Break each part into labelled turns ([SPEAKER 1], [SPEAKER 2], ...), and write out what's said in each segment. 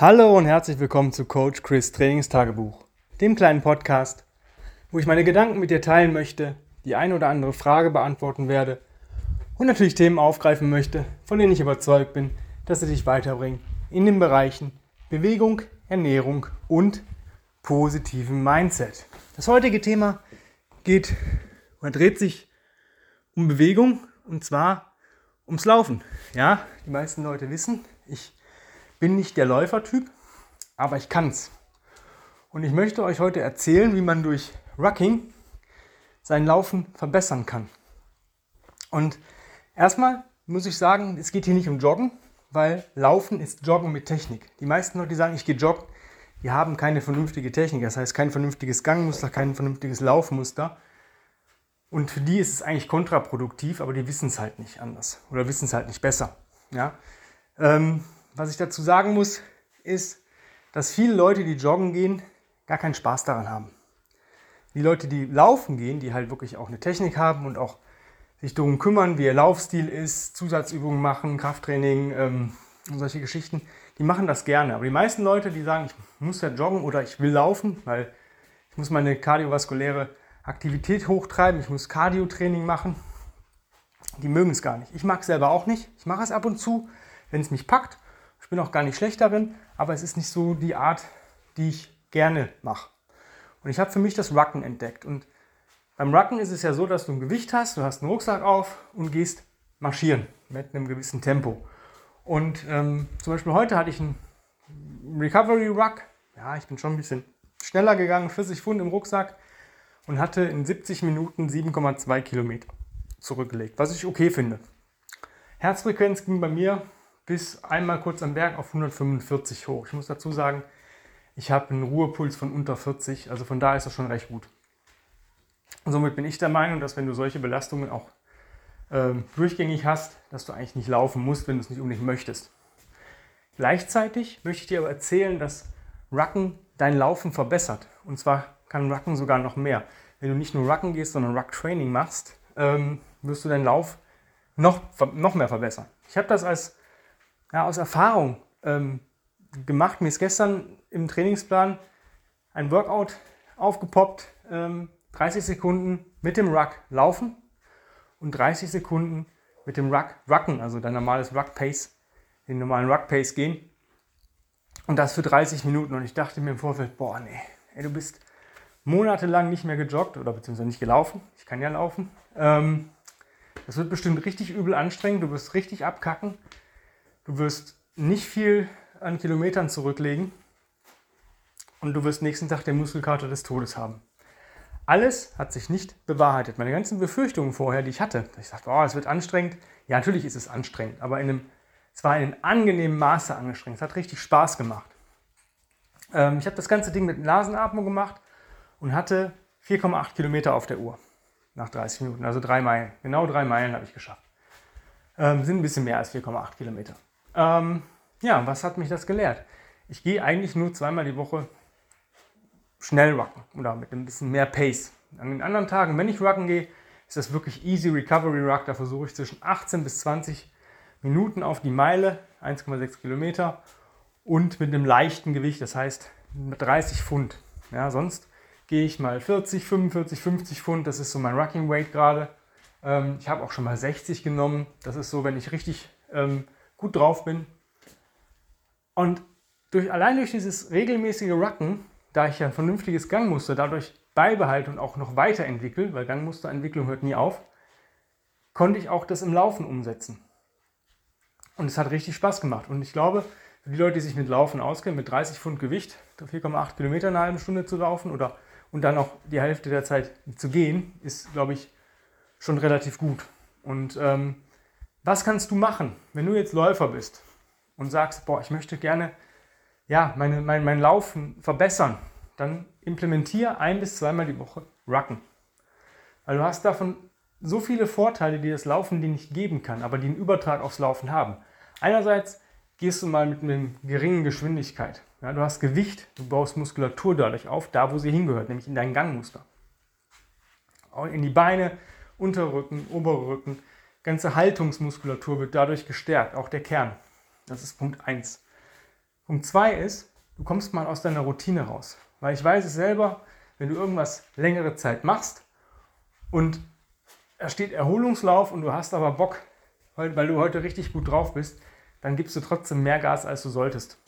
[SPEAKER 1] Hallo und herzlich willkommen zu Coach Chris Trainingstagebuch, dem kleinen Podcast, wo ich meine Gedanken mit dir teilen möchte, die eine oder andere Frage beantworten werde und natürlich Themen aufgreifen möchte, von denen ich überzeugt bin, dass sie dich weiterbringen in den Bereichen Bewegung, Ernährung und positiven Mindset. Das heutige Thema geht oder dreht sich um Bewegung und zwar ums Laufen. Ja, die meisten Leute wissen, ich bin nicht der Läufertyp, aber ich kann's. Und ich möchte euch heute erzählen, wie man durch Rucking sein Laufen verbessern kann. Und erstmal muss ich sagen, es geht hier nicht um Joggen, weil Laufen ist Joggen mit Technik. Die meisten Leute, die sagen, ich gehe joggen, die haben keine vernünftige Technik. Das heißt, kein vernünftiges Gangmuster, kein vernünftiges Laufmuster. Und für die ist es eigentlich kontraproduktiv, aber die wissen es halt nicht anders oder wissen es halt nicht besser. Ja? Ähm, was ich dazu sagen muss, ist, dass viele Leute, die joggen gehen, gar keinen Spaß daran haben. Die Leute, die laufen gehen, die halt wirklich auch eine Technik haben und auch sich darum kümmern, wie ihr Laufstil ist, Zusatzübungen machen, Krafttraining ähm, und solche Geschichten, die machen das gerne. Aber die meisten Leute, die sagen, ich muss ja joggen oder ich will laufen, weil ich muss meine kardiovaskuläre Aktivität hochtreiben, ich muss Cardio-Training machen, die mögen es gar nicht. Ich mag es selber auch nicht. Ich mache es ab und zu, wenn es mich packt bin auch gar nicht schlecht darin, aber es ist nicht so die Art, die ich gerne mache. Und ich habe für mich das Rucken entdeckt. Und beim Rucken ist es ja so, dass du ein Gewicht hast, du hast einen Rucksack auf und gehst marschieren mit einem gewissen Tempo. Und ähm, zum Beispiel heute hatte ich einen Recovery Ruck. Ja, ich bin schon ein bisschen schneller gegangen, 40 Pfund im Rucksack und hatte in 70 Minuten 7,2 Kilometer zurückgelegt, was ich okay finde. Herzfrequenz ging bei mir bis einmal kurz am Berg auf 145 hoch. Ich muss dazu sagen, ich habe einen Ruhepuls von unter 40, also von daher ist das schon recht gut. Und somit bin ich der Meinung, dass wenn du solche Belastungen auch ähm, durchgängig hast, dass du eigentlich nicht laufen musst, wenn du es nicht unbedingt möchtest. Gleichzeitig möchte ich dir aber erzählen, dass Rucken dein Laufen verbessert. Und zwar kann Rucken sogar noch mehr. Wenn du nicht nur Rucken gehst, sondern Ruck Training machst, ähm, wirst du deinen Lauf noch, noch mehr verbessern. Ich habe das als ja, aus Erfahrung ähm, gemacht. Mir ist gestern im Trainingsplan ein Workout aufgepoppt. Ähm, 30 Sekunden mit dem Ruck laufen und 30 Sekunden mit dem Ruck rucken, also dein normales Ruck Pace, den normalen Ruck Pace gehen. Und das für 30 Minuten. Und ich dachte mir im Vorfeld, boah, nee, ey, du bist monatelang nicht mehr gejoggt oder beziehungsweise nicht gelaufen. Ich kann ja laufen. Ähm, das wird bestimmt richtig übel anstrengend. Du wirst richtig abkacken. Du wirst nicht viel an Kilometern zurücklegen und du wirst nächsten Tag den Muskelkater des Todes haben. Alles hat sich nicht bewahrheitet. Meine ganzen Befürchtungen vorher, die ich hatte, ich dachte, oh, es wird anstrengend. Ja, natürlich ist es anstrengend, aber in einem, es war in einem angenehmen Maße angestrengt. Es hat richtig Spaß gemacht. Ähm, ich habe das ganze Ding mit Nasenatmung gemacht und hatte 4,8 Kilometer auf der Uhr nach 30 Minuten, also drei Meilen. Genau drei Meilen habe ich geschafft. Ähm, sind ein bisschen mehr als 4,8 Kilometer. Ähm, ja, was hat mich das gelehrt? Ich gehe eigentlich nur zweimal die Woche schnell rucken oder mit ein bisschen mehr Pace. An den anderen Tagen, wenn ich rucken gehe, ist das wirklich easy Recovery Ruck. Da versuche ich zwischen 18 bis 20 Minuten auf die Meile, 1,6 Kilometer und mit einem leichten Gewicht, das heißt 30 Pfund. Ja, sonst gehe ich mal 40, 45, 50 Pfund, das ist so mein Rucking Weight gerade. Ähm, ich habe auch schon mal 60 genommen. Das ist so, wenn ich richtig ähm, gut drauf bin. Und durch, allein durch dieses regelmäßige Rucken, da ich ja ein vernünftiges Gangmuster dadurch beibehalte und auch noch weiterentwickle, weil Gangmusterentwicklung hört nie auf, konnte ich auch das im Laufen umsetzen. Und es hat richtig Spaß gemacht. Und ich glaube, für die Leute, die sich mit Laufen auskennen, mit 30 Pfund Gewicht, 4,8 Kilometer in einer halben Stunde zu laufen oder und dann auch die Hälfte der Zeit zu gehen, ist, glaube ich, schon relativ gut. Und ähm, was kannst du machen, wenn du jetzt Läufer bist und sagst, boah, ich möchte gerne ja, meine, mein, mein Laufen verbessern? Dann implementiere ein bis zweimal die Woche Rucken. Weil du hast davon so viele Vorteile, die das Laufen dir nicht geben kann, aber die einen Übertrag aufs Laufen haben. Einerseits gehst du mal mit einer geringen Geschwindigkeit. Ja, du hast Gewicht, du baust Muskulatur dadurch auf, da wo sie hingehört, nämlich in dein Gangmuster. In die Beine, Unterrücken, Oberrücken, ganze Haltungsmuskulatur wird dadurch gestärkt, auch der Kern. Das ist Punkt 1. Punkt 2 ist, du kommst mal aus deiner Routine raus. Weil ich weiß es selber, wenn du irgendwas längere Zeit machst und da steht Erholungslauf und du hast aber Bock, weil, du heute richtig gut drauf bist, dann gibst du trotzdem mehr Gas, als du solltest.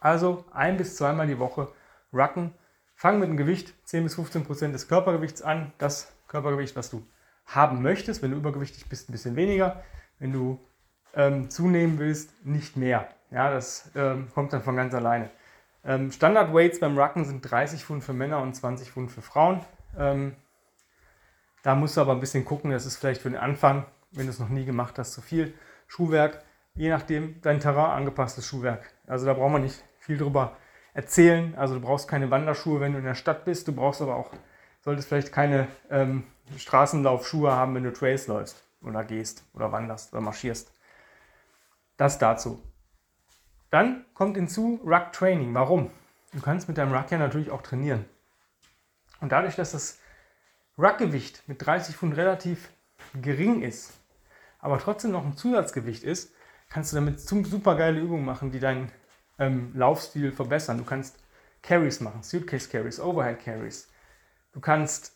[SPEAKER 1] Also ein bis zweimal die Woche rucken. Fang mit einem Gewicht 10 bis 15 Prozent des Körpergewichts an. Das Körpergewicht, was du haben möchtest. Wenn du übergewichtig bist, ein bisschen weniger. Wenn du ähm, zunehmen willst, nicht mehr. Ja, das ähm, kommt dann von ganz alleine. Ähm, Standard-Weights beim Rucken sind 30 Pfund für Männer und 20 Pfund für Frauen. Ähm, da musst du aber ein bisschen gucken, das ist vielleicht für den Anfang, wenn du es noch nie gemacht hast, zu viel. Schuhwerk, je nachdem dein Terrain angepasstes Schuhwerk. Also da braucht man nicht viel drüber erzählen. Also du brauchst keine Wanderschuhe, wenn du in der Stadt bist. Du brauchst aber auch, solltest vielleicht keine ähm, Straßenlaufschuhe haben, wenn du Trails läufst oder gehst oder wanderst oder marschierst. Das dazu. Dann kommt hinzu Ruck Training. Warum? Du kannst mit deinem Ruck ja natürlich auch trainieren. Und dadurch, dass das Ruckgewicht mit 30 Pfund relativ gering ist, aber trotzdem noch ein Zusatzgewicht ist, kannst du damit super geile Übungen machen, die deinen ähm, Laufstil verbessern. Du kannst Carries machen, Suitcase Carries, Overhead Carries. Du kannst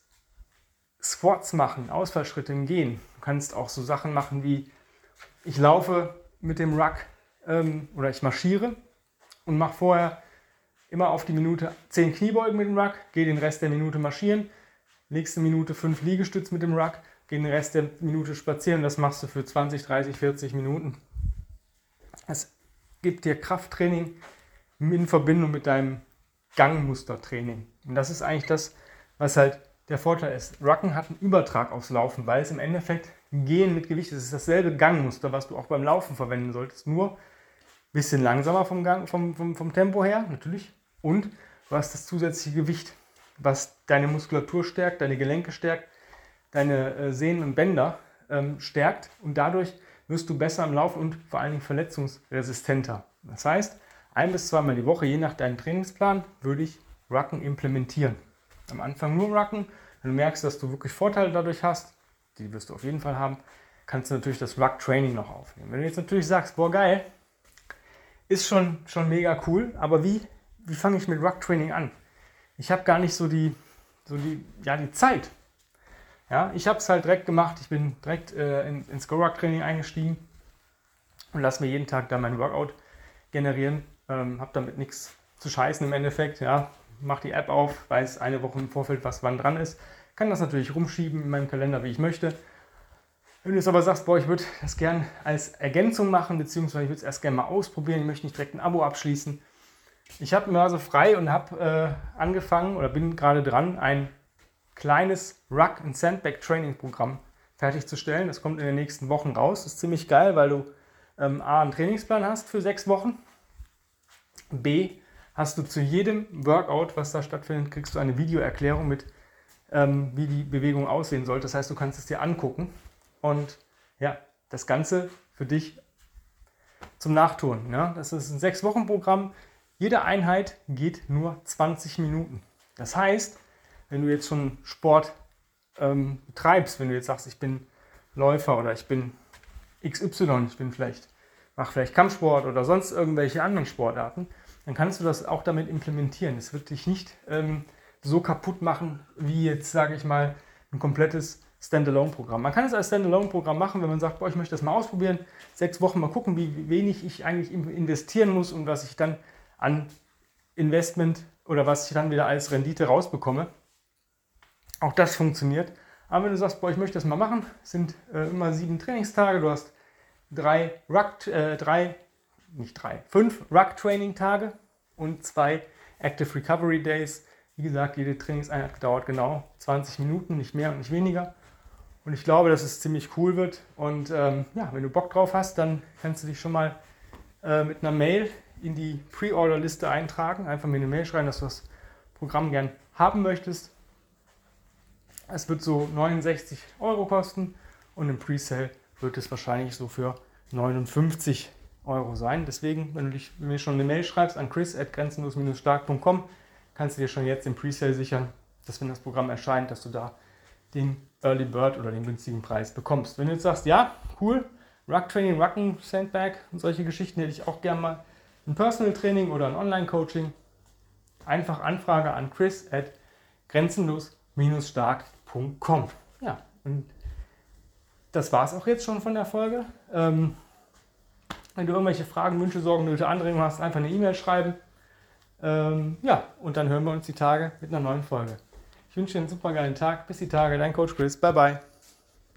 [SPEAKER 1] Squats machen, Ausfallschritte im Gehen. Du kannst auch so Sachen machen wie ich laufe mit dem Ruck ähm, oder ich marschiere und mache vorher immer auf die Minute 10 Kniebeugen mit dem Ruck, gehe den Rest der Minute marschieren, nächste Minute 5 Liegestütz mit dem Ruck, gehe den Rest der Minute spazieren. Das machst du für 20, 30, 40 Minuten. Das gibt dir Krafttraining in Verbindung mit deinem Gangmustertraining. Und das ist eigentlich das, was halt der Vorteil ist. Rucken hat einen Übertrag aufs Laufen, weil es im Endeffekt Gehen mit Gewicht ist. Es ist dasselbe Gangmuster, was du auch beim Laufen verwenden solltest. Nur ein bisschen langsamer vom, Gang, vom, vom, vom Tempo her, natürlich. Und du hast das zusätzliche Gewicht, was deine Muskulatur stärkt, deine Gelenke stärkt, deine äh, Sehnen und Bänder ähm, stärkt. Und dadurch wirst du besser im Laufen und vor allen Dingen verletzungsresistenter. Das heißt, ein bis zweimal die Woche, je nach deinem Trainingsplan, würde ich Rucken implementieren. Am Anfang nur Rucken. Wenn du merkst, dass du wirklich Vorteile dadurch hast, die wirst du auf jeden Fall haben, kannst du natürlich das Ruck-Training noch aufnehmen. Wenn du jetzt natürlich sagst, boah geil, ist schon, schon mega cool, aber wie, wie fange ich mit Ruck-Training an? Ich habe gar nicht so die, so die, ja, die Zeit. Ja, ich habe es halt direkt gemacht. Ich bin direkt äh, in, ins Go-Ruck-Training eingestiegen und lasse mir jeden Tag da mein Workout generieren. Ähm, habe damit nichts zu scheißen im Endeffekt. Ja, mache die App auf, weiß eine Woche im Vorfeld, was wann dran ist. Kann das natürlich rumschieben in meinem Kalender, wie ich möchte. Wenn du jetzt aber sagst, boah, ich würde das gern als Ergänzung machen, beziehungsweise ich würde es erst gerne mal ausprobieren, ich möchte nicht direkt ein Abo abschließen. Ich habe mir also frei und habe äh, angefangen oder bin gerade dran, ein kleines Ruck- und Sandbag-Training-Programm fertigzusstellen. Das kommt in den nächsten Wochen raus. Das ist ziemlich geil, weil du ähm, A, einen Trainingsplan hast für sechs Wochen. B, hast du zu jedem Workout, was da stattfindet, kriegst du eine Videoerklärung mit, ähm, wie die Bewegung aussehen sollte. Das heißt, du kannst es dir angucken und ja, das Ganze für dich zum Nachtun. Ja? Das ist ein sechs Wochen Programm. Jede Einheit geht nur 20 Minuten. Das heißt, wenn du jetzt schon Sport ähm, betreibst, wenn du jetzt sagst, ich bin Läufer oder ich bin XY, ich bin vielleicht, mache vielleicht Kampfsport oder sonst irgendwelche anderen Sportarten, dann kannst du das auch damit implementieren. Es wird dich nicht ähm, so kaputt machen, wie jetzt, sage ich mal, ein komplettes Standalone-Programm. Man kann es als Standalone-Programm machen, wenn man sagt, boah, ich möchte das mal ausprobieren, sechs Wochen mal gucken, wie wenig ich eigentlich investieren muss und was ich dann an Investment oder was ich dann wieder als Rendite rausbekomme. Auch das funktioniert. Aber wenn du sagst, boah, ich möchte das mal machen, sind äh, immer sieben Trainingstage, du hast drei Ruck, äh, drei, nicht drei, fünf Ruck-Training-Tage und zwei Active Recovery Days. Wie gesagt, jede Trainingseinheit dauert genau 20 Minuten, nicht mehr und nicht weniger. Und ich glaube, dass es ziemlich cool wird. Und ähm, ja, wenn du Bock drauf hast, dann kannst du dich schon mal äh, mit einer Mail in die Pre-Order-Liste eintragen. Einfach mir eine Mail schreiben, dass du das Programm gern haben möchtest. Es wird so 69 Euro kosten und im Presale wird es wahrscheinlich so für 59 Euro sein. Deswegen, wenn du mir schon eine Mail schreibst an chris.grenzenlos-stark.com, kannst du dir schon jetzt im Presale sichern, dass wenn das Programm erscheint, dass du da den Early Bird oder den günstigen Preis bekommst. Wenn du jetzt sagst, ja, cool, Ruck Training, Rucken, Sandbag und solche Geschichten hätte ich auch gerne mal ein Personal Training oder ein Online-Coaching, einfach Anfrage an chris at grenzenlos-stark.com. Ja, und das war es auch jetzt schon von der Folge. Ähm, wenn du irgendwelche Fragen, Wünsche, Sorgen, Nöte, Anregungen hast, einfach eine E-Mail schreiben. Ähm, ja, und dann hören wir uns die Tage mit einer neuen Folge. Ich wünsche dir einen super geilen Tag. Bis die Tage, dein Coach Chris. Bye, bye.